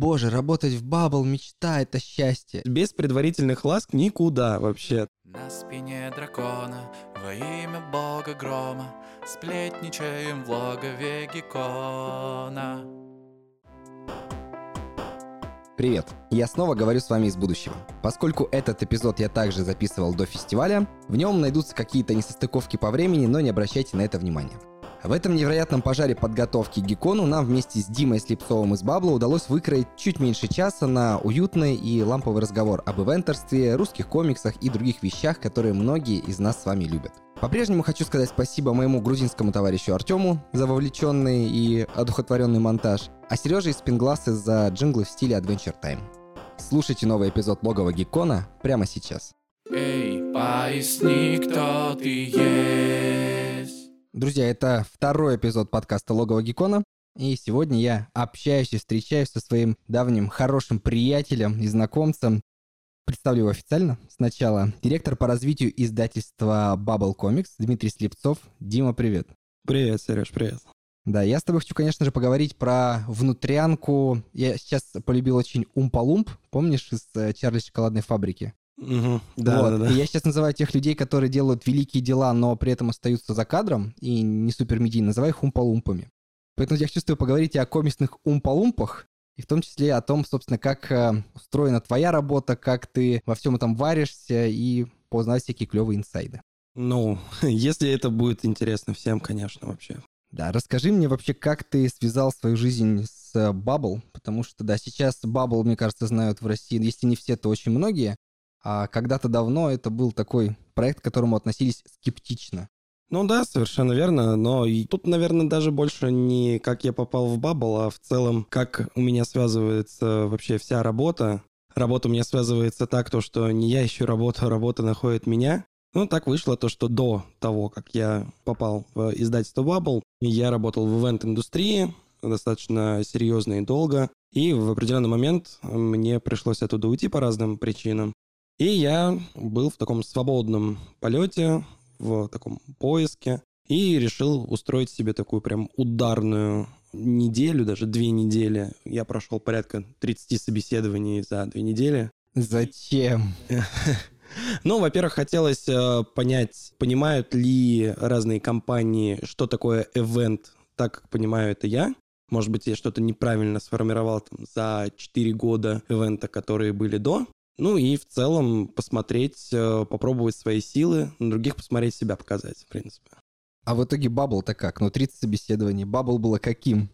Боже, работать в Бабл, мечта, это счастье. Без предварительных ласк никуда вообще. На спине дракона во имя бога грома Сплетничаем в логове Геккона Привет! Я снова говорю с вами из будущего. Поскольку этот эпизод я также записывал до фестиваля, в нем найдутся какие-то несостыковки по времени, но не обращайте на это внимания. В этом невероятном пожаре подготовки к Гекону нам вместе с Димой Слепцовым из Бабла удалось выкроить чуть меньше часа на уютный и ламповый разговор об ивентерстве, русских комиксах и других вещах, которые многие из нас с вами любят. По-прежнему хочу сказать спасибо моему грузинскому товарищу Артему за вовлеченный и одухотворенный монтаж, а Сереже из Пинглассы за джинглы в стиле Adventure Time. Слушайте новый эпизод логова Геккона прямо сейчас. Эй, поясни, кто ты есть Друзья, это второй эпизод подкаста Логово Геккона. И сегодня я общаюсь и встречаюсь со своим давним хорошим приятелем и знакомцем Представлю его официально. Сначала директор по развитию издательства Bubble Comics Дмитрий Слепцов. Дима, привет. Привет, Сереж, привет. Да, я с тобой хочу, конечно же, поговорить про внутрянку. Я сейчас полюбил очень Умпа-Лумп, помнишь, из э, Чарли шоколадной фабрики? Угу, да, вот. да, да. И я сейчас называю тех людей, которые делают великие дела, но при этом остаются за кадром и не супермедийно, называю их Умпа-Лумпами. Поэтому я чувствую поговорить о комиксных Умпа-Лумпах, и в том числе о том, собственно, как э, устроена твоя работа, как ты во всем этом варишься и познать всякие клевые инсайды. Ну, если это будет интересно всем, конечно, вообще. Да, расскажи мне вообще, как ты связал свою жизнь с Bubble, потому что, да, сейчас Bubble, мне кажется, знают в России, если не все, то очень многие, а когда-то давно это был такой проект, к которому относились скептично. Ну да, совершенно верно, но и тут, наверное, даже больше не как я попал в Баббл, а в целом, как у меня связывается вообще вся работа. Работа у меня связывается так, то, что не я ищу работу, а работа находит меня. Ну, так вышло то, что до того, как я попал в издательство Bubble, я работал в ивент-индустрии достаточно серьезно и долго. И в определенный момент мне пришлось оттуда уйти по разным причинам. И я был в таком свободном полете, в таком поиске и решил устроить себе такую прям ударную неделю, даже две недели. Я прошел порядка 30 собеседований за две недели. Зачем? Ну, во-первых, хотелось э, понять, понимают ли разные компании, что такое event, так как понимаю это я. Может быть, я что-то неправильно сформировал там, за 4 года ивента, которые были до. Ну и в целом посмотреть, э, попробовать свои силы, на других посмотреть себя показать, в принципе. А в итоге Баббл-то как? Ну, 30 собеседований. Баббл было каким?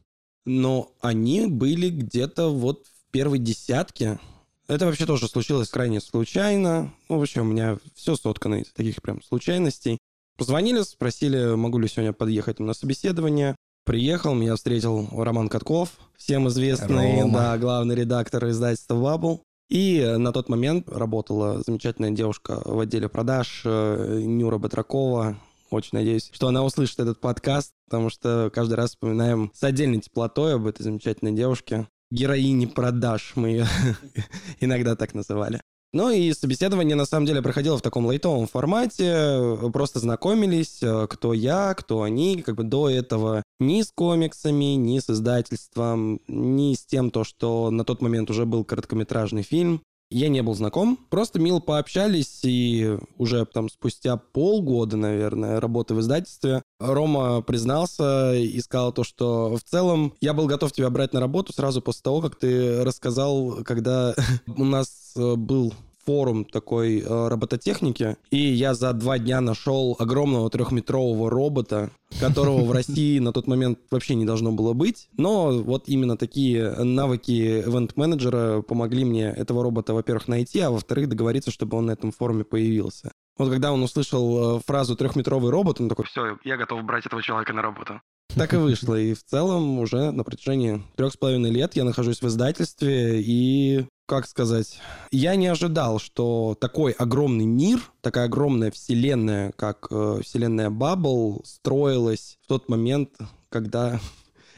Но они были где-то вот в первой десятке. Это вообще тоже случилось крайне случайно. Ну, вообще, у меня все соткано из таких прям случайностей. Позвонили, спросили, могу ли сегодня подъехать на собеседование. Приехал, меня встретил Роман Катков, всем известный, Рома. да, главный редактор издательства «Бабл». И на тот момент работала замечательная девушка в отделе продаж э, Нюра Батракова. Очень надеюсь, что она услышит этот подкаст, потому что каждый раз вспоминаем с отдельной теплотой об этой замечательной девушке. Героини продаж мы ее иногда так называли. Ну и собеседование на самом деле проходило в таком лайтовом формате, просто знакомились, э, кто я, кто они, как бы до этого ни с комиксами, ни с издательством, ни с тем, то, что на тот момент уже был короткометражный фильм. Я не был знаком, просто мило пообщались, и уже там спустя полгода, наверное, работы в издательстве, Рома признался и сказал то, что в целом я был готов тебя брать на работу сразу после того, как ты рассказал, когда у нас э, был форум такой э, робототехники, и я за два дня нашел огромного трехметрового робота, которого в России на тот момент вообще не должно было быть. Но вот именно такие навыки ивент-менеджера помогли мне этого робота, во-первых, найти, а во-вторых, договориться, чтобы он на этом форуме появился. Вот когда он услышал э, фразу «трехметровый робот», он такой, все, я готов брать этого человека на работу. Так и вышло. И в целом уже на протяжении трех с половиной лет я нахожусь в издательстве и как сказать, я не ожидал, что такой огромный мир, такая огромная вселенная, как э, вселенная Баббл, строилась в тот момент, когда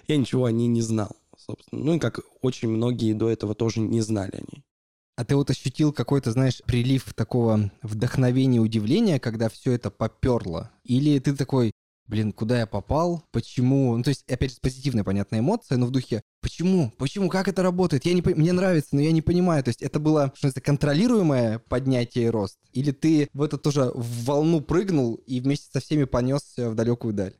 я ничего о ней не знал, собственно. Ну и как очень многие до этого тоже не знали о ней. А ты вот ощутил какой-то, знаешь, прилив такого вдохновения, удивления, когда все это поперло? Или ты такой, блин, куда я попал, почему, ну, то есть, опять же, позитивная, понятная эмоция, но в духе, почему, почему, как это работает, я не, мне нравится, но я не понимаю, то есть, это было, что это, контролируемое поднятие и рост, или ты в это тоже в волну прыгнул и вместе со всеми понесся в далекую даль?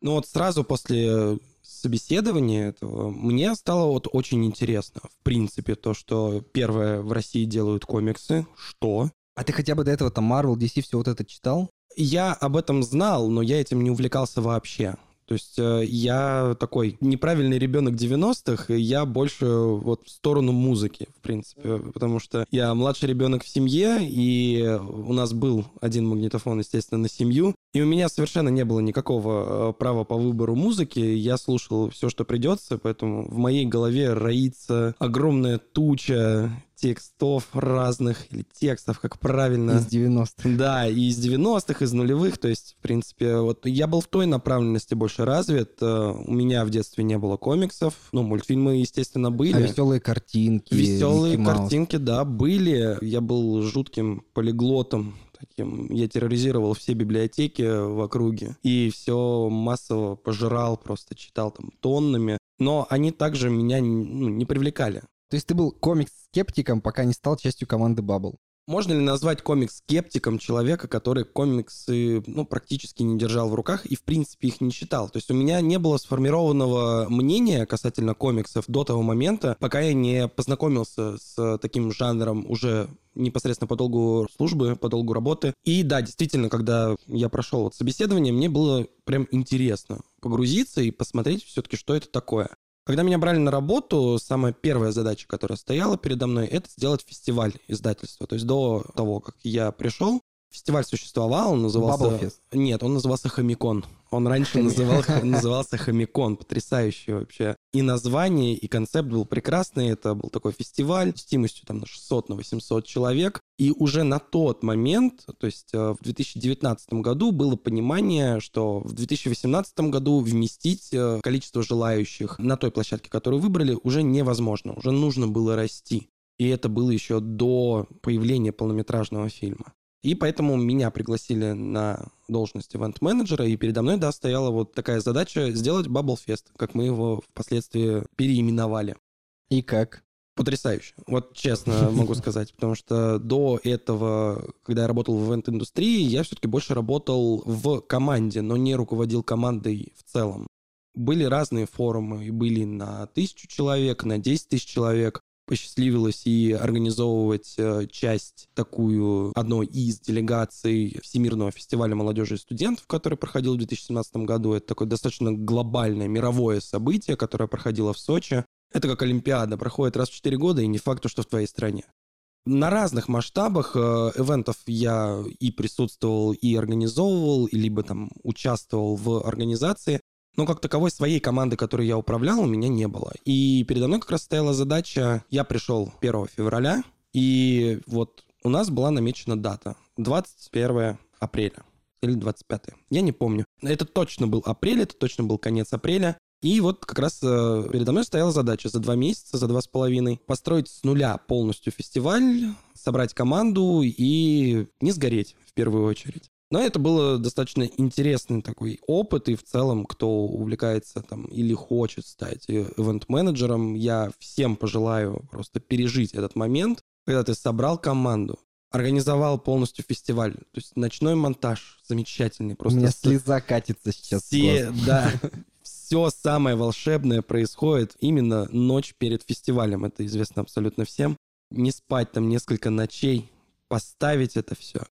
Ну вот сразу после собеседования этого мне стало вот очень интересно, в принципе, то, что первое в России делают комиксы, что? А ты хотя бы до этого там Marvel, DC, все вот это читал? Я об этом знал, но я этим не увлекался вообще. То есть э, я такой неправильный ребенок 90-х, и я больше вот в сторону музыки, в принципе, потому что я младший ребенок в семье, и у нас был один магнитофон, естественно, на семью, и у меня совершенно не было никакого э, права по выбору музыки, я слушал все, что придется, поэтому в моей голове роится огромная туча текстов разных, или текстов, как правильно. Из 90-х. Да, и из 90-х, из нулевых, то есть, в принципе, вот я был в той направленности больше развит. Э, у меня в детстве не было комиксов, ну, мультфильмы, естественно, были. А веселые картинки? Веселые картинки, да, были. Я был жутким полиглотом, таким. Я терроризировал все библиотеки в округе и все массово пожирал, просто читал там тоннами. Но они также меня ну, не привлекали. То есть ты был комикс-скептиком, пока не стал частью команды Bubble? Можно ли назвать комикс-скептиком человека, который комиксы ну, практически не держал в руках и, в принципе, их не читал? То есть у меня не было сформированного мнения касательно комиксов до того момента, пока я не познакомился с таким жанром уже непосредственно по долгу службы, по долгу работы. И да, действительно, когда я прошел вот собеседование, мне было прям интересно погрузиться и посмотреть все-таки, что это такое. Когда меня брали на работу, самая первая задача, которая стояла передо мной, это сделать фестиваль издательства. То есть до того, как я пришел, фестиваль существовал, он назывался... Bubble Нет, он назывался Хомикон. Он раньше называл, назывался Хомикон, потрясающий вообще. И название, и концепт был прекрасный. Это был такой фестиваль с тимостью там на 600, на 800 человек. И уже на тот момент, то есть э, в 2019 году, было понимание, что в 2018 году вместить э, количество желающих на той площадке, которую выбрали, уже невозможно. Уже нужно было расти. И это было еще до появления полнометражного фильма. И поэтому меня пригласили на должность ивент-менеджера, и передо мной, да, стояла вот такая задача сделать Bubble Fest, как мы его впоследствии переименовали. И как? Потрясающе. Вот честно могу сказать, потому что до этого, когда я работал в ивент-индустрии, я все-таки больше работал в команде, но не руководил командой в целом. Были разные форумы, и были на тысячу человек, на 10 тысяч человек посчастливилось и организовывать э, часть такую одной из делегаций Всемирного фестиваля молодежи и студентов, который проходил в 2017 году. Это такое достаточно глобальное мировое событие, которое проходило в Сочи. Это как Олимпиада, проходит раз в 4 года, и не факт, что в твоей стране. На разных масштабах э, ивентов я и присутствовал, и организовывал, и либо там участвовал в организации. Но как таковой своей команды, которой я управлял, у меня не было. И передо мной как раз стояла задача, я пришел 1 февраля, и вот у нас была намечена дата 21 апреля или 25. Я не помню. Это точно был апрель, это точно был конец апреля. И вот как раз э, передо мной стояла задача за два месяца, за два с половиной построить с нуля полностью фестиваль, собрать команду и не сгореть в первую очередь. Но это было достаточно интересный такой опыт, и в целом, кто увлекается там или хочет стать ивент-менеджером, я всем пожелаю просто пережить этот момент, когда ты собрал команду, организовал полностью фестиваль, то есть ночной монтаж замечательный. Просто У меня слеза катится сейчас. Все, да, все самое волшебное происходит именно ночь перед фестивалем, это известно абсолютно всем. Не спать там несколько ночей, поставить это все,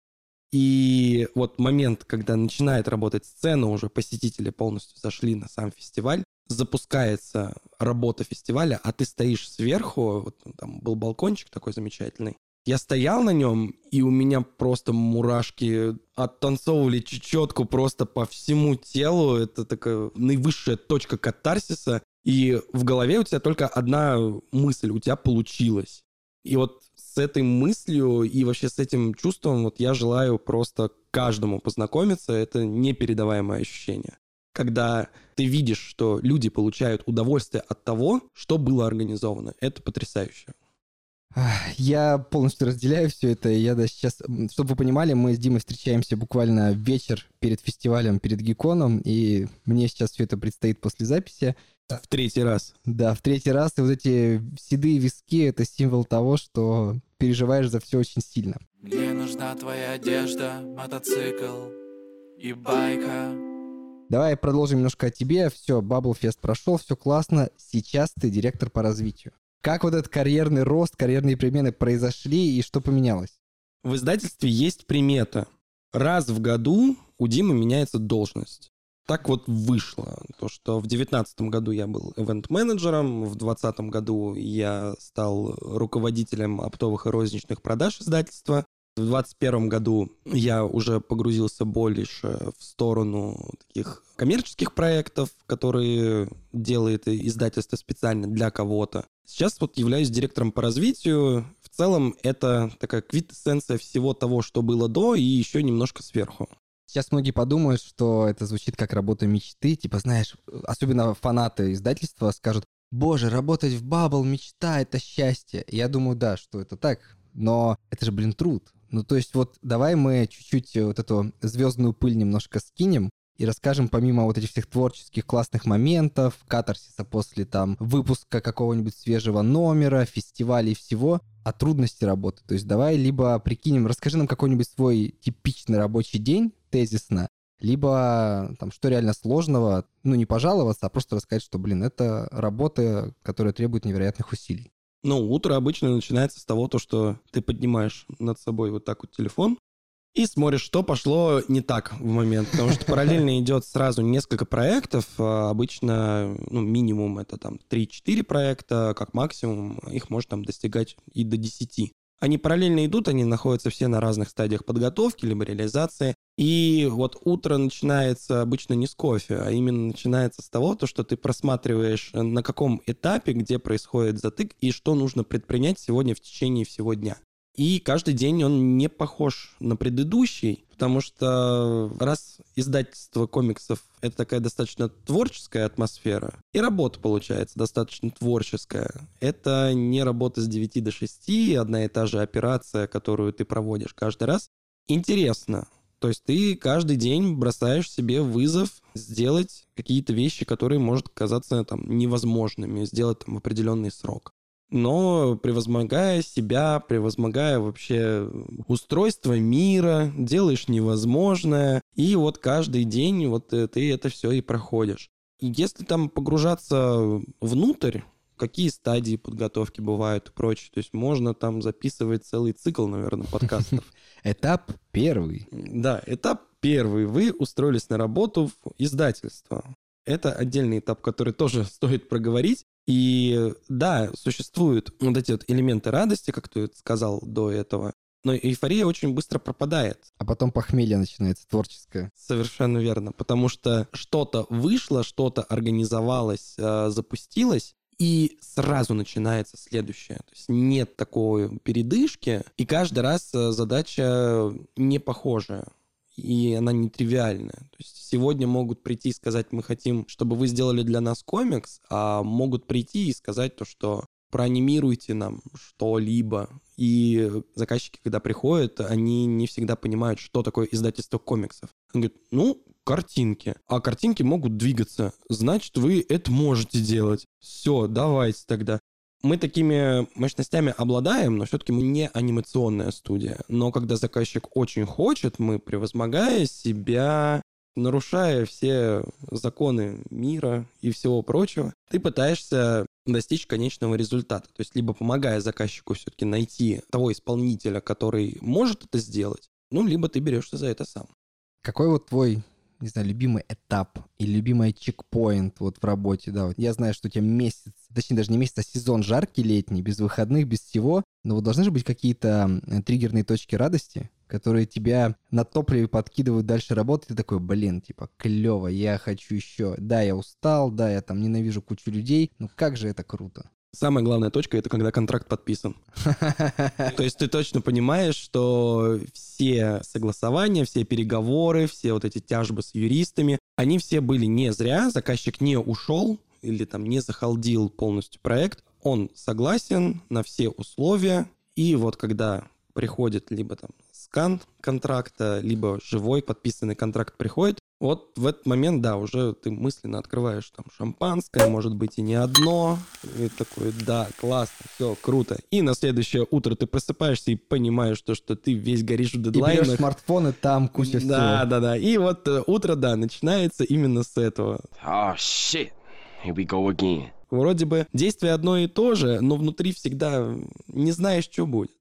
и вот момент, когда начинает работать сцена, уже посетители полностью зашли на сам фестиваль, запускается работа фестиваля, а ты стоишь сверху, вот там был балкончик такой замечательный, я стоял на нем, и у меня просто мурашки оттанцовывали чечетку просто по всему телу. Это такая наивысшая точка катарсиса. И в голове у тебя только одна мысль, у тебя получилось. И вот с этой мыслью и вообще с этим чувством вот я желаю просто каждому познакомиться. Это непередаваемое ощущение. Когда ты видишь, что люди получают удовольствие от того, что было организовано. Это потрясающе. Я полностью разделяю все это. Я да, сейчас, чтобы вы понимали, мы с Димой встречаемся буквально вечер перед фестивалем, перед Гиконом, и мне сейчас все это предстоит после записи. В третий раз. Да, в третий раз. И вот эти седые виски — это символ того, что переживаешь за все очень сильно. Мне нужна твоя одежда, мотоцикл и байка. Давай продолжим немножко о тебе. Все, Бабблфест прошел, все классно. Сейчас ты директор по развитию. Как вот этот карьерный рост, карьерные перемены произошли и что поменялось? В издательстве есть примета. Раз в году у Димы меняется должность. Так вот вышло, то что в 2019 году я был ивент-менеджером, в 2020 году я стал руководителем оптовых и розничных продаж издательства, в 2021 году я уже погрузился больше в сторону таких коммерческих проектов, которые делает издательство специально для кого-то. Сейчас вот являюсь директором по развитию. В целом это такая квитэссенция всего того, что было до, и еще немножко сверху. Сейчас многие подумают, что это звучит как работа мечты. Типа, знаешь, особенно фанаты издательства скажут, боже, работать в Бабл мечта, это счастье. Я думаю, да, что это так, но это же, блин, труд. Ну, то есть вот давай мы чуть-чуть вот эту звездную пыль немножко скинем и расскажем, помимо вот этих всех творческих классных моментов, катарсиса после там выпуска какого-нибудь свежего номера, фестивалей и всего, о трудности работы. То есть давай либо прикинем, расскажи нам какой-нибудь свой типичный рабочий день, тезисно, либо там что реально сложного, ну не пожаловаться, а просто рассказать, что, блин, это работа, которая требует невероятных усилий. Ну, утро обычно начинается с того, то, что ты поднимаешь над собой вот так вот телефон и смотришь, что пошло не так в момент. Потому что параллельно идет сразу несколько проектов. А обычно, ну, минимум это там 3-4 проекта, как максимум. Их можно там достигать и до 10. Они параллельно идут, они находятся все на разных стадиях подготовки, либо реализации. И вот утро начинается обычно не с кофе, а именно начинается с того, то, что ты просматриваешь, э, на каком этапе, где происходит затык и что нужно предпринять сегодня в течение всего дня. И каждый день он не похож на предыдущий, потому что раз издательство комиксов — это такая достаточно творческая атмосфера, и работа получается достаточно творческая. Это не работа с 9 до 6, одна и та же операция, которую ты проводишь каждый раз. Интересно, то есть ты каждый день бросаешь себе вызов сделать какие-то вещи, которые может казаться там невозможными, сделать там в определенный срок. Но превозмогая себя, превозмогая вообще устройство мира, делаешь невозможное, и вот каждый день вот э, ты это все и проходишь. И если там погружаться внутрь, какие стадии подготовки бывают и прочее. То есть можно там записывать целый цикл, наверное, подкастов. Этап первый. Да, этап первый. Вы устроились на работу в издательство. Это отдельный этап, который тоже стоит проговорить. И да, существуют вот эти вот элементы радости, как ты сказал до этого, но эйфория очень быстро пропадает. А потом похмелье начинается творческое. Совершенно верно, потому что что-то вышло, что-то организовалось, э, запустилось, и сразу начинается следующее. То есть нет такой передышки, и каждый раз э, задача не похожая и она нетривиальная. То есть сегодня могут прийти и сказать, мы хотим, чтобы вы сделали для нас комикс, а могут прийти и сказать то, что проанимируйте нам что-либо. И заказчики, когда приходят, они не всегда понимают, что такое издательство комиксов. Они говорят, ну, картинки. А картинки могут двигаться. Значит, вы это можете делать. Все, давайте тогда. Мы такими мощностями обладаем, но все-таки мы не анимационная студия. Но когда заказчик очень хочет, мы, превозмогая себя, нарушая все законы мира и всего прочего, ты пытаешься достичь конечного результата. То есть либо помогая заказчику все-таки найти того исполнителя, который может это сделать, ну, либо ты берешься за это сам. Какой вот твой не знаю, любимый этап или любимый чекпоинт вот в работе, да, вот я знаю, что у тебя месяц, точнее даже не месяц, а сезон жаркий летний, без выходных, без всего, но вот должны же быть какие-то триггерные точки радости, которые тебя на топливе подкидывают дальше работать, ты такой, блин, типа, клево, я хочу еще, да, я устал, да, я там ненавижу кучу людей, ну как же это круто. Самая главная точка — это когда контракт подписан. То есть ты точно понимаешь, что все согласования, все переговоры, все вот эти тяжбы с юристами, они все были не зря, заказчик не ушел или там не захалдил полностью проект, он согласен на все условия, и вот когда приходит либо там скан контракта, либо живой подписанный контракт приходит, вот в этот момент, да, уже ты мысленно открываешь там шампанское, может быть и не одно, и такой, да, классно, все, круто. И на следующее утро ты просыпаешься и понимаешь то, что ты весь горишь в дедлайнах. И берешь смартфон, и там куча всего. Да, да, да. И вот э, утро, да, начинается именно с этого. Oh shit, here we go again. Вроде бы действие одно и то же, но внутри всегда не знаешь, что будет.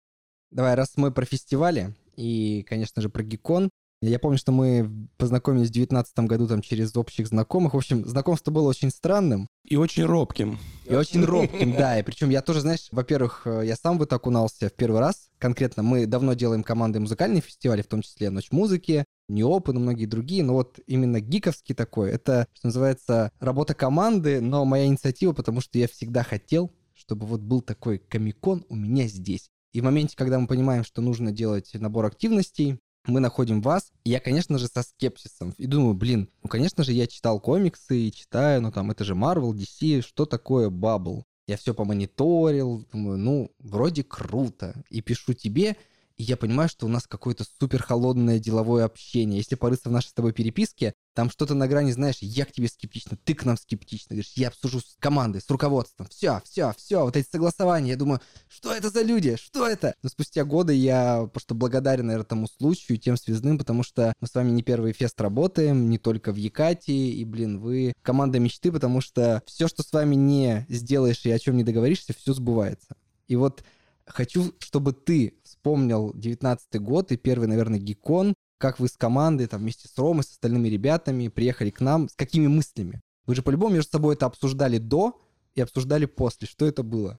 Давай, раз мы про фестивали, и, конечно же, про Гикон, я помню, что мы познакомились в 2019 году там через общих знакомых. В общем, знакомство было очень странным. И очень робким. И очень робким, да. И причем я тоже, знаешь, во-первых, э, я сам в это окунался в первый раз. Конкретно мы давно делаем команды музыкальные фестивали, в том числе «Ночь музыки», Неопен и многие другие, но вот именно гиковский такой, это, что называется, работа команды, но моя инициатива, потому что я всегда хотел, чтобы вот был такой комикон у меня здесь. И в моменте, когда мы понимаем, что нужно делать набор активностей, мы находим вас. И я, конечно же, со скепсисом. И думаю, блин, ну, конечно же, я читал комиксы и читаю, ну, там, это же Marvel, DC, что такое Bubble? Я все помониторил, думаю, ну, вроде круто. И пишу тебе, и я понимаю, что у нас какое-то супер холодное деловое общение. Если порыться в нашей с тобой переписке, там что-то на грани, знаешь, я к тебе скептично, ты к нам скептично. Говоришь, я обсужу с командой, с руководством. Все, все, все, вот эти согласования. Я думаю, что это за люди? Что это? Но спустя годы я просто благодарен, наверное, тому случаю, тем связным, потому что мы с вами не первый фест работаем, не только в Якатии, и, блин, вы команда мечты, потому что все, что с вами не сделаешь и о чем не договоришься, все сбывается. И вот хочу, чтобы ты вспомнил 19 год и первый, наверное, гикон, как вы с командой, там, вместе с Ромой, с остальными ребятами приехали к нам, с какими мыслями? Вы же по-любому между собой это обсуждали до и обсуждали после. Что это было?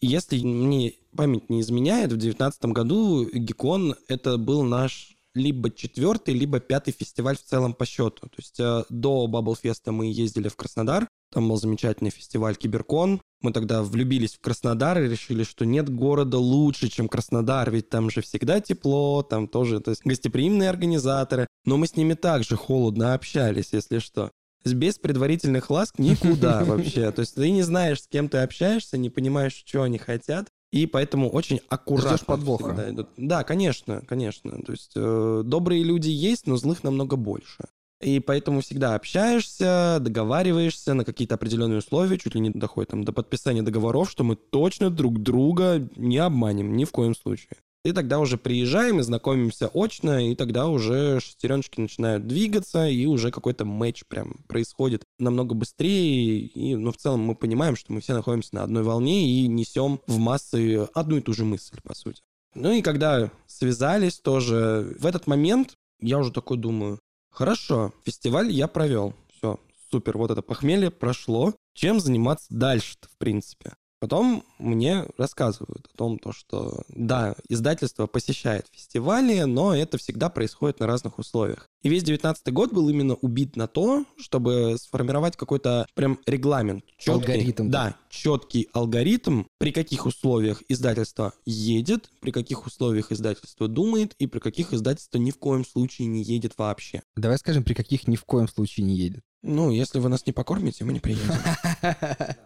Если мне память не изменяет, в 2019 году Гикон это был наш либо четвертый, либо пятый фестиваль в целом по счету. То есть э, до Бабблфеста мы ездили в Краснодар, там был замечательный фестиваль Киберкон. Мы тогда влюбились в Краснодар и решили, что нет города лучше, чем Краснодар, ведь там же всегда тепло, там тоже то есть гостеприимные организаторы. Но мы с ними также холодно общались, если что без предварительных ласк никуда вообще. То есть ты не знаешь, с кем ты общаешься, не понимаешь, что они хотят. И поэтому очень аккуратно. Ждешь подвоха. Идут. Да, конечно, конечно. То есть э, добрые люди есть, но злых намного больше. И поэтому всегда общаешься, договариваешься на какие-то определенные условия, чуть ли не доходит там, до подписания договоров, что мы точно друг друга не обманем ни в коем случае. И тогда уже приезжаем и знакомимся очно, и тогда уже шестереночки начинают двигаться, и уже какой-то матч прям происходит намного быстрее. И, ну, в целом мы понимаем, что мы все находимся на одной волне и несем в массы одну и ту же мысль, по сути. Ну и когда связались тоже, в этот момент я уже такой думаю, Хорошо, фестиваль я провел. Все, супер, вот это похмелье прошло. Чем заниматься дальше-то, в принципе? Потом мне рассказывают о том, то, что да, издательство посещает фестивали, но это всегда происходит на разных условиях. И весь 19 год был именно убит на то, чтобы сформировать какой-то прям регламент. Четкий, алгоритм. Да, четкий алгоритм, при каких условиях издательство едет, при каких условиях издательство думает и при каких издательство ни в коем случае не едет вообще. Давай скажем, при каких ни в коем случае не едет. Ну, если вы нас не покормите, мы не приедем.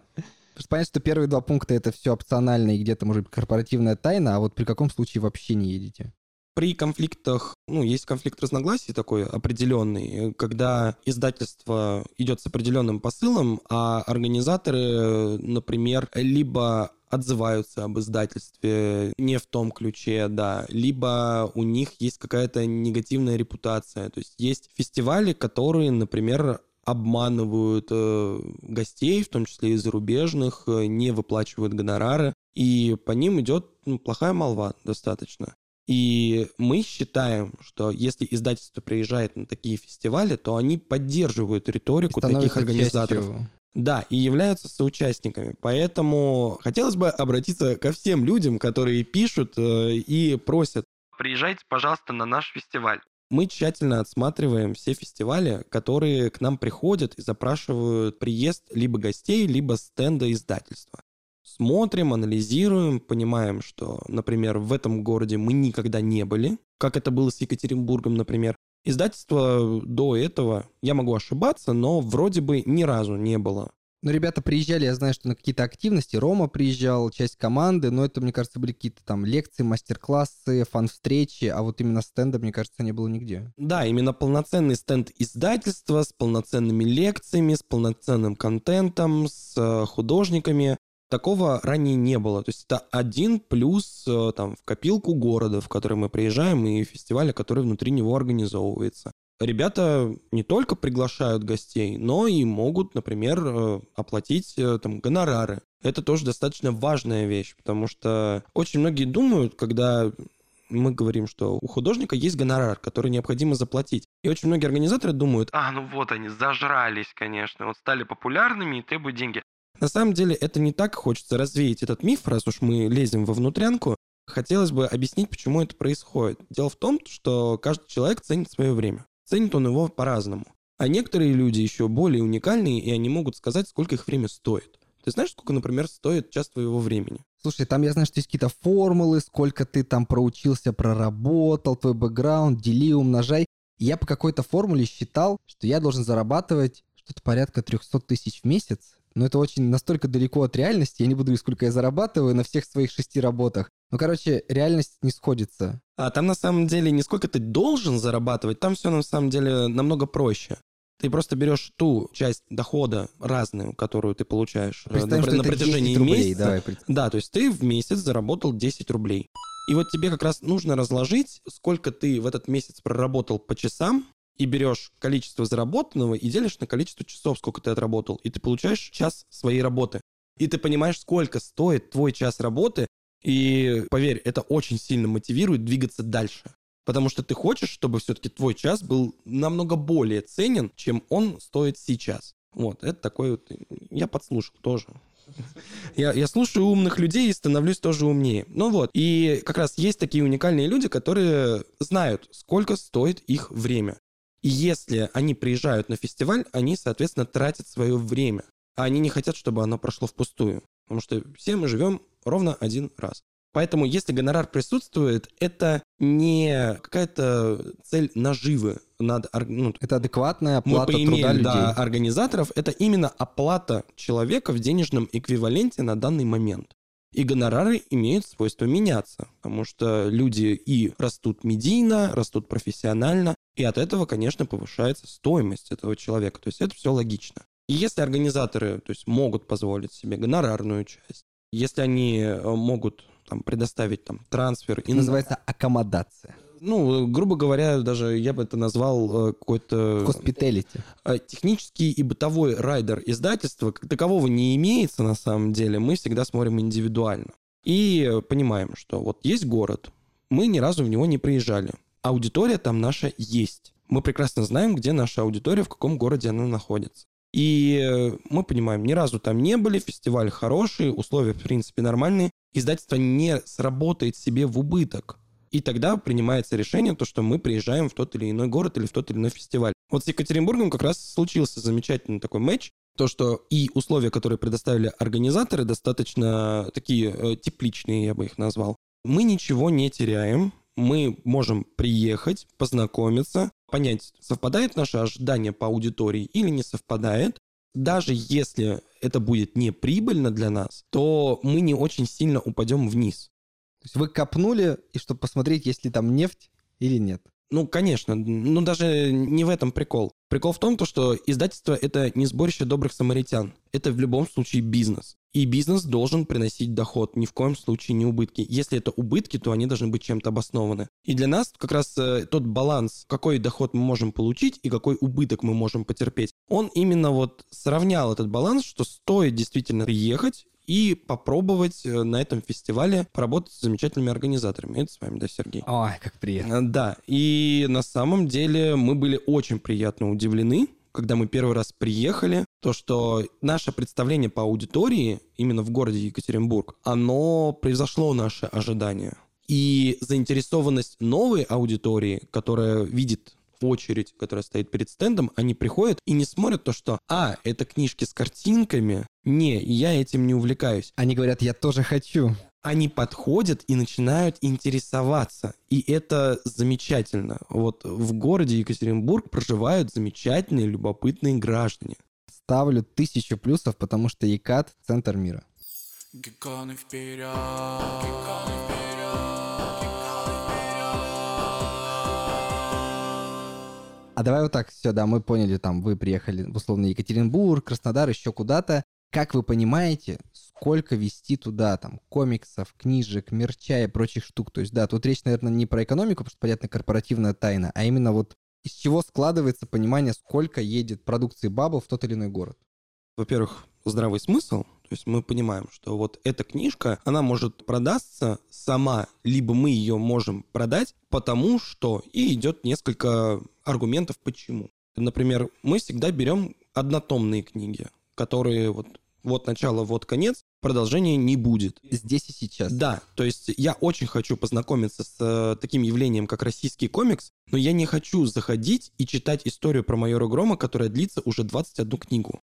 Просто понятно, что первые два пункта это все опционально и где-то, может быть, корпоративная тайна, а вот при каком случае вообще не едете? При конфликтах, ну, есть конфликт разногласий такой определенный, когда издательство идет с определенным посылом, а организаторы, например, либо отзываются об издательстве не в том ключе, да, либо у них есть какая-то негативная репутация. То есть есть фестивали, которые, например, обманывают э, гостей, в том числе и зарубежных, э, не выплачивают гонорары, и по ним идет ну, плохая молва достаточно. И мы считаем, что если издательство приезжает на такие фестивали, то они поддерживают риторику таких организаторов. Частью. Да, и являются соучастниками. Поэтому хотелось бы обратиться ко всем людям, которые пишут э, и просят, приезжайте, пожалуйста, на наш фестиваль мы тщательно отсматриваем все фестивали, которые к нам приходят и запрашивают приезд либо гостей, либо стенда издательства. Смотрим, анализируем, понимаем, что, например, в этом городе мы никогда не были, как это было с Екатеринбургом, например. Издательство до этого, я могу ошибаться, но вроде бы ни разу не было Ну, ребята приезжали, я знаю, что на какие-то активности. Рома приезжал, часть команды, но это, мне кажется, были какие-то там лекции, мастер-классы, фан-встречи, а вот именно стенда, мне кажется, не было нигде. Да, именно полноценный стенд издательства с полноценными лекциями, с полноценным контентом, с э, художниками. Такого ранее не было. То есть это один плюс э, там, в копилку города, в который мы приезжаем, и фестиваля, который внутри него организовывается. Ребята не только приглашают гостей, но и могут, например, э, оплатить э, там гонорары. Это тоже достаточно важная вещь, потому что очень многие думают, когда мы говорим, что у художника есть гонорар, который необходимо заплатить. И очень многие организаторы думают, а, ну вот они, зажрались, конечно, вот стали популярными и требуют деньги. На самом деле это не так, хочется развеять этот миф, раз уж мы лезем во внутрянку. Хотелось бы объяснить, почему это происходит. Дело в том, что каждый человек ценит свое время. Ценит он его по-разному. А некоторые люди еще более уникальные, и они могут сказать, сколько их время стоит. Ты знаешь, сколько, например, стоит час твоего времени? Слушай, там я знаю, что есть какие-то формулы, сколько ты там проучился, проработал, твой бэкграунд, дели, умножай. Я по какой-то формуле считал, что я должен зарабатывать что-то порядка 300 тысяч в месяц но это очень настолько далеко от реальности. Я не буду говорить, сколько я зарабатываю на всех своих шести работах. Ну, короче, реальность не сходится. А там на самом деле не сколько ты должен зарабатывать, там все на самом деле намного проще. Ты просто берешь ту часть дохода разную, которую ты получаешь э, Представим, на, на протяжении рублей, месяца. Давай, да, то есть ты в месяц заработал 10 рублей. И вот тебе как раз нужно разложить, сколько ты в этот месяц проработал по часам, и берешь количество заработанного и делишь на количество часов, сколько ты отработал, и ты получаешь час своей работы. И ты понимаешь, сколько стоит твой час работы, и поверь, это очень сильно мотивирует двигаться дальше. Потому что ты хочешь, чтобы все-таки твой час был намного более ценен, чем он стоит сейчас. Вот, это такой вот... Я подслушал тоже. Я, я слушаю умных людей и становлюсь тоже умнее. Ну вот, и как раз есть такие уникальные люди, которые знают, сколько стоит их время. И если они приезжают на фестиваль, они, соответственно, тратят свое время. А они не хотят, чтобы оно прошло впустую. Потому что все мы живем ровно один раз. Поэтому, если гонорар присутствует, это не какая-то цель наживы над... Ну, это адекватная оплата мы поимели, труда людей. Да, организаторов. Это именно оплата человека в денежном эквиваленте на данный момент. И гонорары имеют свойство меняться, потому что люди и растут медийно, растут профессионально, и от этого, конечно, повышается стоимость этого человека. То есть это все логично. И если организаторы то есть, могут позволить себе гонорарную часть, если они э, могут там, предоставить там, трансфер... Это называется аккомодация ну, грубо говоря, даже я бы это назвал э, какой-то... Э, технический и бытовой райдер издательства, как такового не имеется на самом деле, мы всегда смотрим индивидуально. И понимаем, что вот есть город, мы ни разу в него не приезжали. Аудитория там наша есть. Мы прекрасно знаем, где наша аудитория, в каком городе она находится. И э, мы понимаем, ни разу там не были, фестиваль хороший, условия, в принципе, нормальные. Издательство не сработает себе в убыток. И тогда принимается решение, то, что мы приезжаем в тот или иной город или в тот или иной фестиваль. Вот с Екатеринбургом как раз случился замечательный такой матч, то, что и условия, которые предоставили организаторы, достаточно такие э, тепличные, я бы их назвал. Мы ничего не теряем, мы можем приехать, познакомиться, понять, совпадает наше ожидание по аудитории или не совпадает. Даже если это будет не прибыльно для нас, то мы не очень сильно упадем вниз. То есть вы копнули, и чтобы посмотреть, есть ли там нефть или нет. Ну, конечно, но даже не в этом прикол. Прикол в том, то, что издательство — это не сборище добрых самаритян. Это в любом случае бизнес. И бизнес должен приносить доход, ни в коем случае не убытки. Если это убытки, то они должны быть чем-то обоснованы. И для нас как раз э, тот баланс, какой доход мы можем получить и какой убыток мы можем потерпеть, он именно вот сравнял этот баланс, что стоит действительно приехать и попробовать э, на этом фестивале поработать с замечательными организаторами. Это с вами, да, Сергей? Ой, как приятно. Э, да, и на самом деле мы были очень приятно удивлены, когда мы первый раз приехали, то, что наше представление по аудитории именно в городе Екатеринбург, оно превзошло наши ожидания. И заинтересованность новой аудитории, которая видит очередь, которая стоит перед стендом, они приходят и не смотрят то, что «А, это книжки с картинками, не, я этим не увлекаюсь». Они говорят «Я тоже хочу». Они подходят и начинают интересоваться. И это замечательно. Вот в городе Екатеринбург проживают замечательные, любопытные граждане. Ставлю тысячу плюсов, потому что Екат — центр мира. Геконы вперед, геконы вперед, А давай вот так, все, да, мы поняли, там, вы приехали, условно, Екатеринбург, Краснодар, еще куда-то. Как вы понимаете, сколько вести туда, там, комиксов, книжек, мерча и прочих штук? То есть, да, тут речь, наверное, не про экономику, потому что, понятно, корпоративная тайна, а именно вот из чего складывается понимание, сколько едет продукции Бабл в тот или иной город? Во-первых, здравый смысл. То есть мы понимаем, что вот эта книжка, она может продаться сама, либо мы ее можем продать, потому что и идет несколько аргументов почему. Например, мы всегда берем однотомные книги, которые вот вот начало, вот конец, продолжения не будет. Здесь и сейчас. Да, то есть я очень хочу познакомиться с э, таким явлением, как российский комикс, но я не хочу заходить и читать историю про майора Грома, которая длится уже 21 книгу.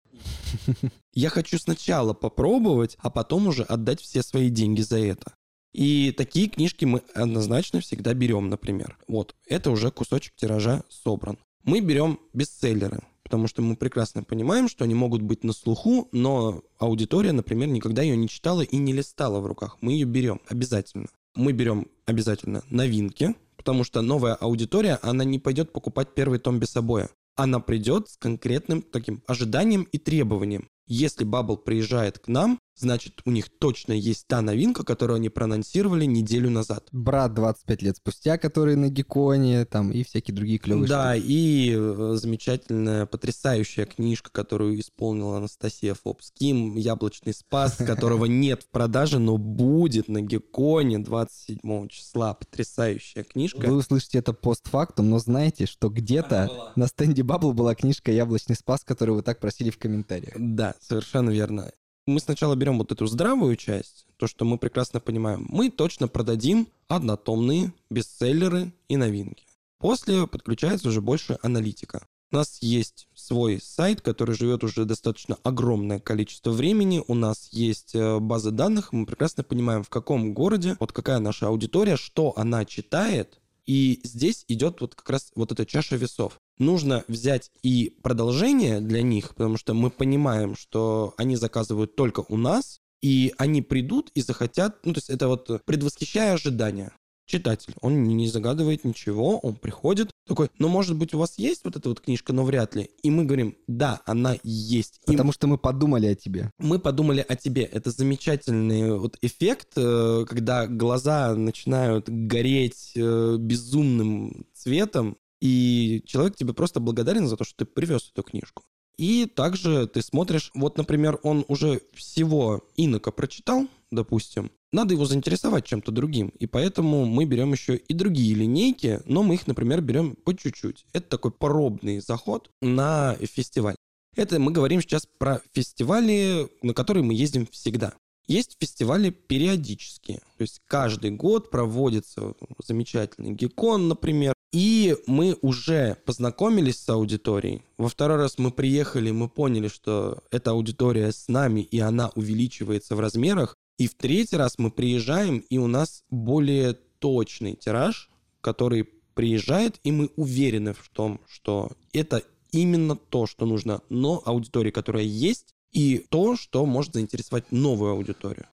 Я хочу сначала попробовать, а потом уже отдать все свои деньги за это. И такие книжки мы однозначно всегда берем, например. Вот, это уже кусочек тиража собран. Мы берем бестселлеры, потому что мы прекрасно понимаем, что они могут быть на слуху, но аудитория, например, никогда ее не читала и не листала в руках. Мы ее берем обязательно. Мы берем обязательно новинки, потому что новая аудитория, она не пойдет покупать первый том без обоя. Она придет с конкретным таким ожиданием и требованием. Если Bubble приезжает к нам, значит, у них точно есть та новинка, которую они проанонсировали неделю назад. Брат 25 лет спустя, который на Геконе, там, и всякие другие клевые Да, штуки. и э, замечательная, потрясающая книжка, которую исполнила Анастасия Фобс Ким, «Яблочный спас», которого нет в продаже, но будет на Геконе 27 числа. Потрясающая книжка. Вы услышите это постфактум, но знаете, что где-то на стенде Бабл была книжка «Яблочный спас», которую вы так просили в комментариях. Да, совершенно верно. Мы сначала берем вот эту здравую часть, то, что мы прекрасно понимаем. Мы точно продадим однотомные бестселлеры и новинки. После подключается уже больше аналитика. У нас есть свой сайт, который живет уже достаточно огромное количество времени. У нас есть э, базы данных. Мы прекрасно понимаем, в каком городе, вот какая наша аудитория, что она читает. И здесь идет вот как раз вот эта чаша весов. Нужно взять и продолжение для них, потому что мы понимаем, что они заказывают только у нас, и они придут и захотят, ну то есть это вот предвосхищая ожидания. Читатель, он не- загадывает ничего, он приходит, такой, ну, может быть, у вас есть вот эта вот книжка, но вряд ли. И мы говорим, да, она есть. И Потому что мы подумали о тебе. мы подумали о тебе. Это замечательный вот эффект, э, когда глаза начинают гореть э, безумным цветом, и человек тебе просто благодарен за то, что ты привез эту книжку. И также ты смотришь, вот, например, он уже всего инока прочитал, допустим, надо его заинтересовать чем-то другим. И поэтому мы берем еще и другие линейки, но мы их, например, берем по чуть-чуть. Это такой пробный заход на фестиваль. Это мы говорим сейчас про фестивали, на которые мы ездим всегда. Есть фестивали периодические. То есть каждый год проводится замечательный гекон, например. И мы уже познакомились с аудиторией. Во второй раз мы приехали, мы поняли, что эта аудитория с нами, и она увеличивается в размерах. И в третий раз мы приезжаем, и у нас более точный тираж, который приезжает, и мы уверены в том, что это именно то, что нужно, но аудитории, которая есть, и то, что может заинтересовать новую аудиторию.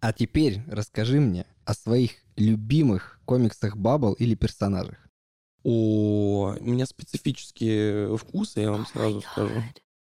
А теперь расскажи мне о своих любимых комиксах Бабл или персонажах. О, у меня специфические вкусы, я вам сразу скажу.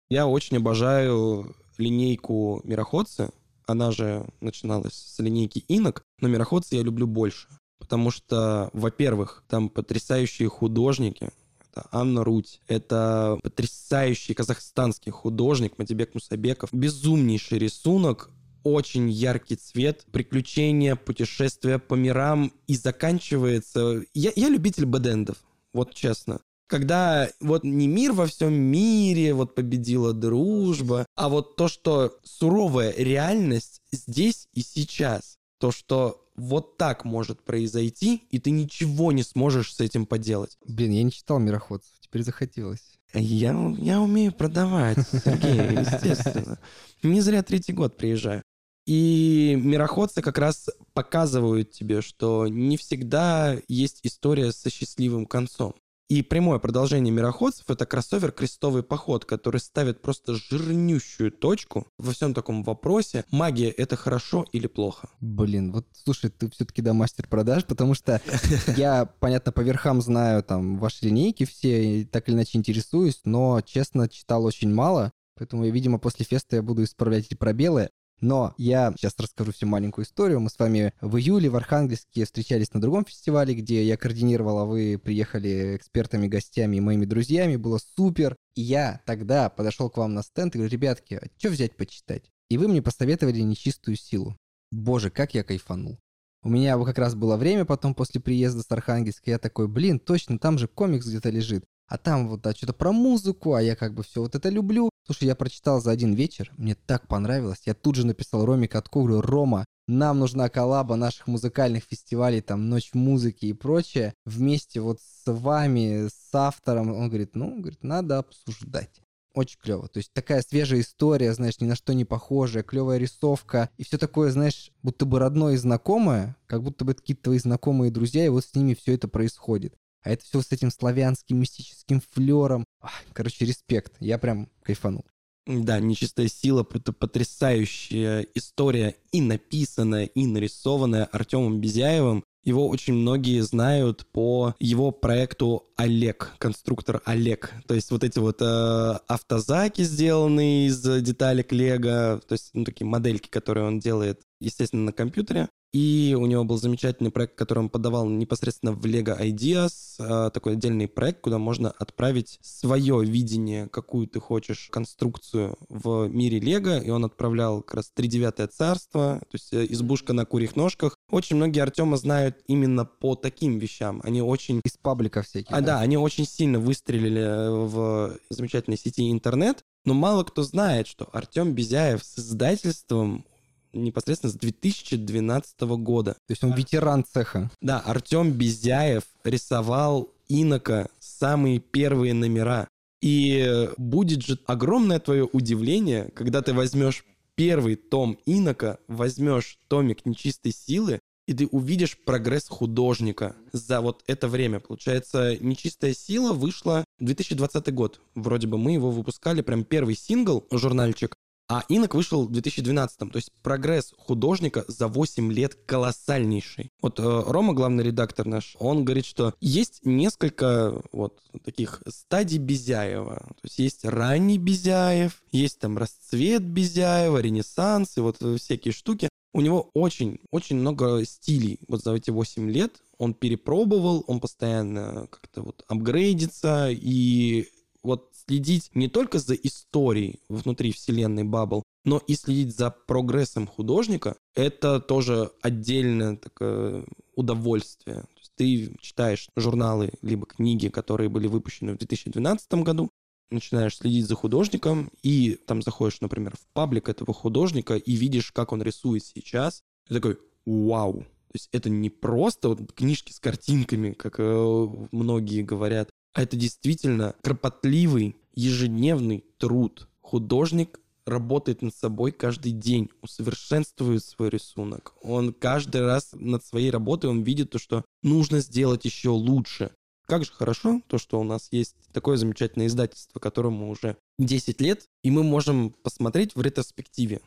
Я очень обожаю линейку Мироходцы. Она же начиналась с линейки Инок, но Мироходцы я люблю больше. Потому что, во-первых, там потрясающие художники. Это Анна Руть, это потрясающий казахстанский художник Матибек Мусабеков. Безумнейший рисунок, очень яркий цвет, приключения, путешествия по мирам и заканчивается... Я, я любитель бэдэндов, вот честно. Когда вот не мир во всем мире, вот победила дружба, а вот то, что суровая реальность здесь и сейчас. То, что вот так может произойти, и ты ничего не сможешь с этим поделать. Блин, я не читал «Мироходцев», теперь захотелось. Я, я умею продавать, Сергей, естественно. Не зря третий год приезжаю. И мироходцы как раз показывают тебе, что не всегда есть история со счастливым концом. И прямое продолжение «Мироходцев» — это кроссовер «Крестовый поход», который ставит просто жирнющую точку во всем таком вопросе, магия — это хорошо или плохо. Блин, вот слушай, ты все-таки да мастер продаж, потому что я, понятно, по верхам знаю там ваши линейки все, и так или иначе интересуюсь, но, честно, читал очень мало, поэтому, видимо, после феста я буду исправлять эти пробелы. Но я сейчас расскажу всю маленькую историю. Мы с вами в июле в Архангельске встречались на другом фестивале, где я координировал, а вы приехали экспертами, гостями и моими друзьями. Было супер. И я тогда подошел к вам на стенд и говорю, ребятки, а что взять почитать? И вы мне посоветовали «Нечистую силу». Боже, как я кайфанул. У меня как раз было время потом после приезда с Архангельска. Я такой, блин, точно, там же комикс где-то лежит. А там вот да, что-то про музыку, а я как бы все вот это люблю. Слушай, я прочитал за один вечер, мне так понравилось. Я тут же написал Роме Катко, говорю, Рома, нам нужна коллаба наших музыкальных фестивалей, там, Ночь музыки и прочее, вместе вот с вами, с автором. Он говорит, ну, говорит, надо обсуждать. Очень клево. То есть такая свежая история, знаешь, ни на что не похожая, клевая рисовка. И все такое, знаешь, будто бы родное и знакомое, как будто бы какие-то твои знакомые друзья, и вот с ними все это происходит. А это все с этим славянским мистическим флером. Короче, респект. Я прям кайфанул. Да, «Нечистая сила» — потрясающая история и написанная, и нарисованная Артемом Безяевым. Его очень многие знают по его проекту Олег, конструктор Олег. То есть вот эти вот э, автозаки, сделанные из деталек Лего, то есть ну, такие модельки, которые он делает, естественно, на компьютере. И у него был замечательный проект, который он подавал непосредственно в Lego Ideas, а, такой отдельный проект, куда можно отправить свое видение, какую ты хочешь конструкцию в мире Lego, и он отправлял как раз «Тридевятое царство», то есть э, избушка на курьих ножках. Очень многие Артема знают именно по таким вещам. Они очень... Из паблика всяких. А, да, они очень сильно выстрелили э, в замечательной сети интернет, но мало кто знает, что Артем Безяев с издательством непосредственно с 2012 года. То есть он ветеран цеха. Да, Артем Безяев рисовал Инока самые первые номера. И будет же огромное твое удивление, когда ты возьмешь первый том Инока, возьмешь томик нечистой силы, и ты увидишь прогресс художника за вот это время. Получается, «Нечистая сила» вышла 2020 год. Вроде бы мы его выпускали, прям первый сингл, журнальчик, а Инок вышел в 2012 то есть прогресс художника за 8 лет колоссальнейший. Вот э, Рома, главный редактор наш, он говорит, что есть несколько вот таких стадий Безяева. То есть есть ранний Безяев, есть там расцвет Безяева, ренессанс и вот всякие штуки. У него очень, очень много стилей вот за эти 8 лет. Он перепробовал, он постоянно как-то вот апгрейдится, и вот следить не только за историей внутри вселенной Баббл, но и следить за прогрессом художника, это тоже отдельное такое удовольствие. То есть ты читаешь журналы либо книги, которые были выпущены в 2012 году, начинаешь следить за художником, и там заходишь, например, в паблик этого художника и видишь, как он рисует сейчас, и такой, вау, то есть это не просто вот книжки с картинками, как э, многие говорят, это действительно кропотливый ежедневный труд. Художник работает над собой каждый день, усовершенствует свой рисунок. Он каждый раз над своей работой он видит то, что нужно сделать еще лучше. Как же хорошо то, что у нас есть такое замечательное издательство, которому уже 10 лет, и мы можем посмотреть в ретроспективе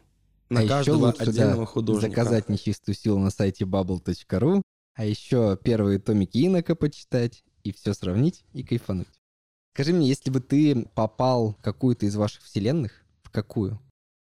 на а каждого лучше, отдельного да, художника. Заказать нечистую силу на сайте bubble.ru, а еще первые томики Инока почитать, и все сравнить и кайфануть. Скажи мне, если бы ты попал в какую-то из ваших вселенных, в какую?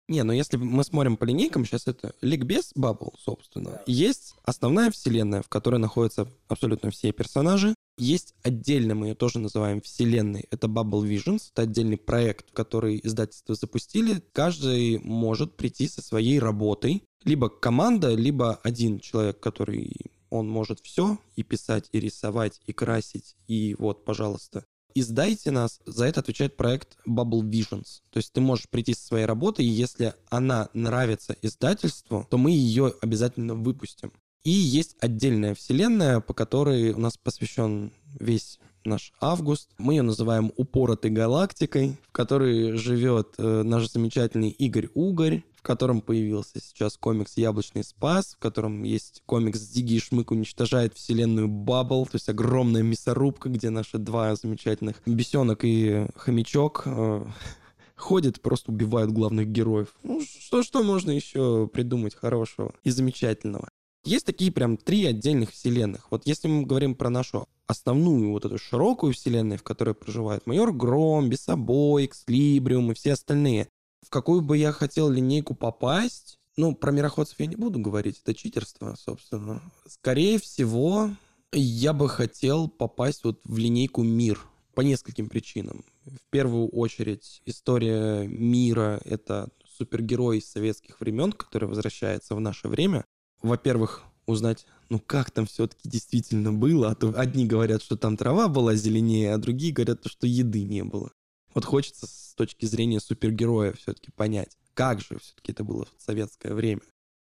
Не, ну если мы смотрим по линейкам, сейчас это Ликбез Баббл, собственно. Есть основная вселенная, в которой находятся абсолютно все персонажи. Есть отдельно, мы ее тоже называем вселенной, это Bubble Visions, это отдельный проект, который издательство запустили. Каждый может прийти со своей работой, либо команда, либо один человек, который он может все и писать, и рисовать, и красить, и вот, пожалуйста, издайте нас. За это отвечает проект Bubble Visions. То есть ты можешь прийти со своей работой, и если она нравится издательству, то мы ее обязательно выпустим. И есть отдельная вселенная, по которой у нас посвящен весь наш август. Мы ее называем упоротой галактикой, в которой живет э, наш замечательный Игорь Угорь, в котором появился сейчас комикс «Яблочный спас», в котором есть комикс «Зиги и Шмык уничтожает вселенную Баббл», то есть огромная мясорубка, где наши два замечательных бесенок и хомячок э, ходят, просто убивают главных героев. Ну, что, что можно еще придумать хорошего и замечательного? Есть такие прям три отдельных вселенных. Вот если мы говорим про нашу основную вот эту широкую вселенную, в которой проживает Майор Гром, Бесобой, Экслибриум и все остальные, в какую бы я хотел линейку попасть, ну, про мироходцев я не буду говорить, это читерство, собственно. Скорее всего, я бы хотел попасть вот в линейку «Мир» по нескольким причинам. В первую очередь, история мира — это супергерой из советских времен, который возвращается в наше время. Во-первых, узнать, ну как там все-таки действительно было, а то одни говорят, что там трава была зеленее, а другие говорят, что еды не было. Вот хочется с точки зрения супергероя все-таки понять, как же все-таки это было в советское время.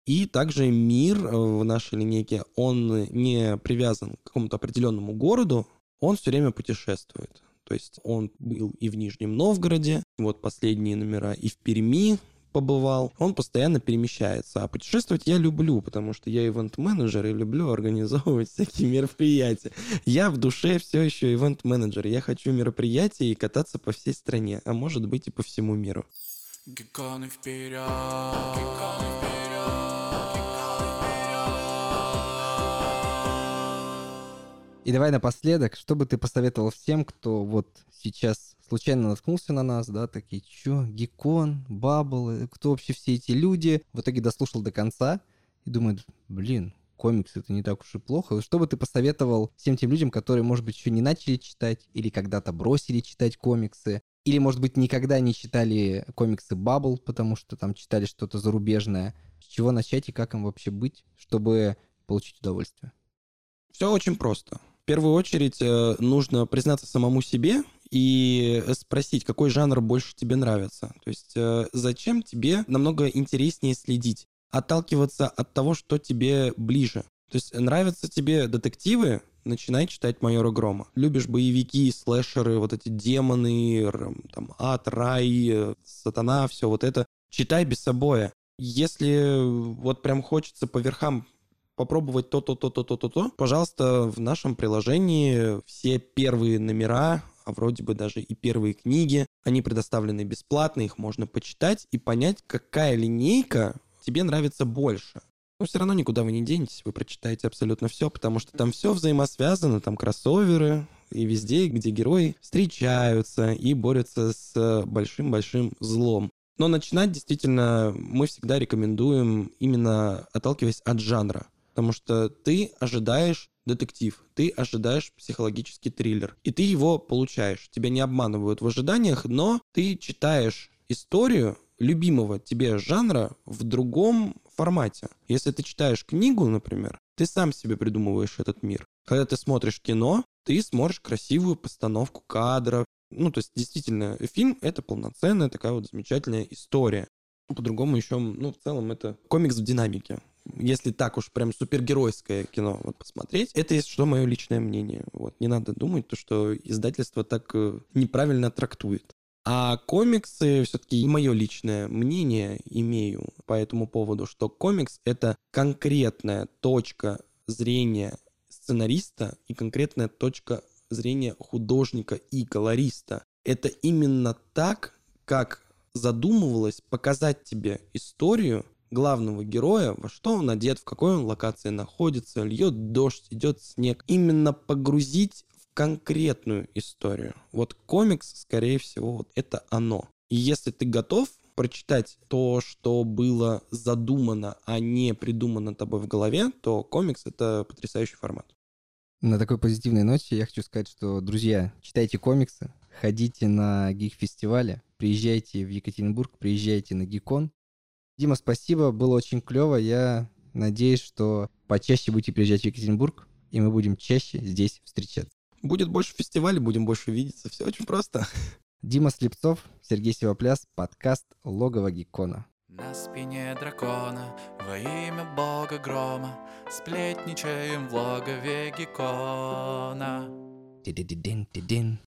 И также мир э, в нашей линейке, он не привязан к какому-то определенному городу, он все время путешествует. То есть он был и в Нижнем Новгороде, вот последние номера, и в Перми, побывал, он постоянно перемещается. А путешествовать я люблю, потому что я ивент-менеджер и люблю организовывать всякие мероприятия. Я в душе все еще ивент-менеджер. Я хочу мероприятия и кататься по всей стране, а может быть и по всему миру. Геконы вперед, геконы вперед, И давай напоследок, что бы ты посоветовал всем, кто вот сейчас случайно наткнулся на нас, да, такие, чё, Гекон, Баббл, э, кто вообще все эти люди, в итоге дослушал до конца и думает, блин, комикс это не так уж и плохо. Что бы ты посоветовал всем тем людям, которые, может быть, еще не начали читать или когда-то бросили читать комиксы, или, может быть, никогда не читали комиксы Баббл, потому что там читали что-то зарубежное. С чего начать и как им вообще быть, чтобы получить удовольствие? Все очень просто. В первую очередь э, нужно признаться самому себе и спросить, какой жанр больше тебе нравится. То есть э, зачем тебе намного интереснее следить, отталкиваться от того, что тебе ближе. То есть нравятся тебе детективы, начинай читать «Майора Грома». Любишь боевики, слэшеры, вот эти демоны, там, ад, рай, э, сатана, все вот это. Читай без собоя. Если вот прям хочется по верхам попробовать то-то, то-то, то-то, то, пожалуйста, в нашем приложении все первые номера а вроде бы даже и первые книги. Они предоставлены бесплатно, их можно почитать и понять, какая линейка тебе нравится больше. Но все равно никуда вы не денетесь, вы прочитаете абсолютно все, потому что там все взаимосвязано, там кроссоверы, и везде, где герои встречаются и борются с большим-большим злом. Но начинать действительно мы всегда рекомендуем именно отталкиваясь от жанра. Потому что ты ожидаешь детектив, ты ожидаешь психологический триллер, и ты его получаешь. Тебя не обманывают в ожиданиях, но ты читаешь историю любимого тебе жанра в другом формате. Если ты читаешь книгу, например, ты сам себе придумываешь этот мир. Когда ты смотришь кино, ты смотришь красивую постановку кадра. Ну, то есть, действительно, фильм — это полноценная такая вот замечательная история. По-другому еще, ну, в целом, это комикс в динамике если так уж прям супергеройское кино вот, посмотреть, это есть что мое личное мнение. Вот. Не надо думать, то, что издательство так э, неправильно трактует. А комиксы, все-таки мое личное мнение имею по этому поводу, что комикс — это конкретная точка зрения сценариста и конкретная точка зрения художника и колориста. Это именно так, как задумывалось показать тебе историю главного героя, во что он одет, в какой он локации находится, льет дождь, идет снег. Именно погрузить в конкретную историю. Вот комикс, скорее всего, вот это оно. И если ты готов прочитать то, что было задумано, а не придумано тобой в голове, то комикс — это потрясающий формат. На такой позитивной ноте я хочу сказать, что, друзья, читайте комиксы, ходите на гик-фестивале, приезжайте в Екатеринбург, приезжайте на Гикон, Дима, спасибо, было очень клево. Я надеюсь, что почаще будете приезжать в Екатеринбург, и мы будем чаще здесь встречаться. Будет больше фестивалей, будем больше видеться. Все очень просто. Дима Слепцов, Сергей Севопляс, подкаст «Логово Геккона». На спине дракона во имя бога грома Сплетничаем в логове Геккона Ти-ди-ди-дин, ти-дин.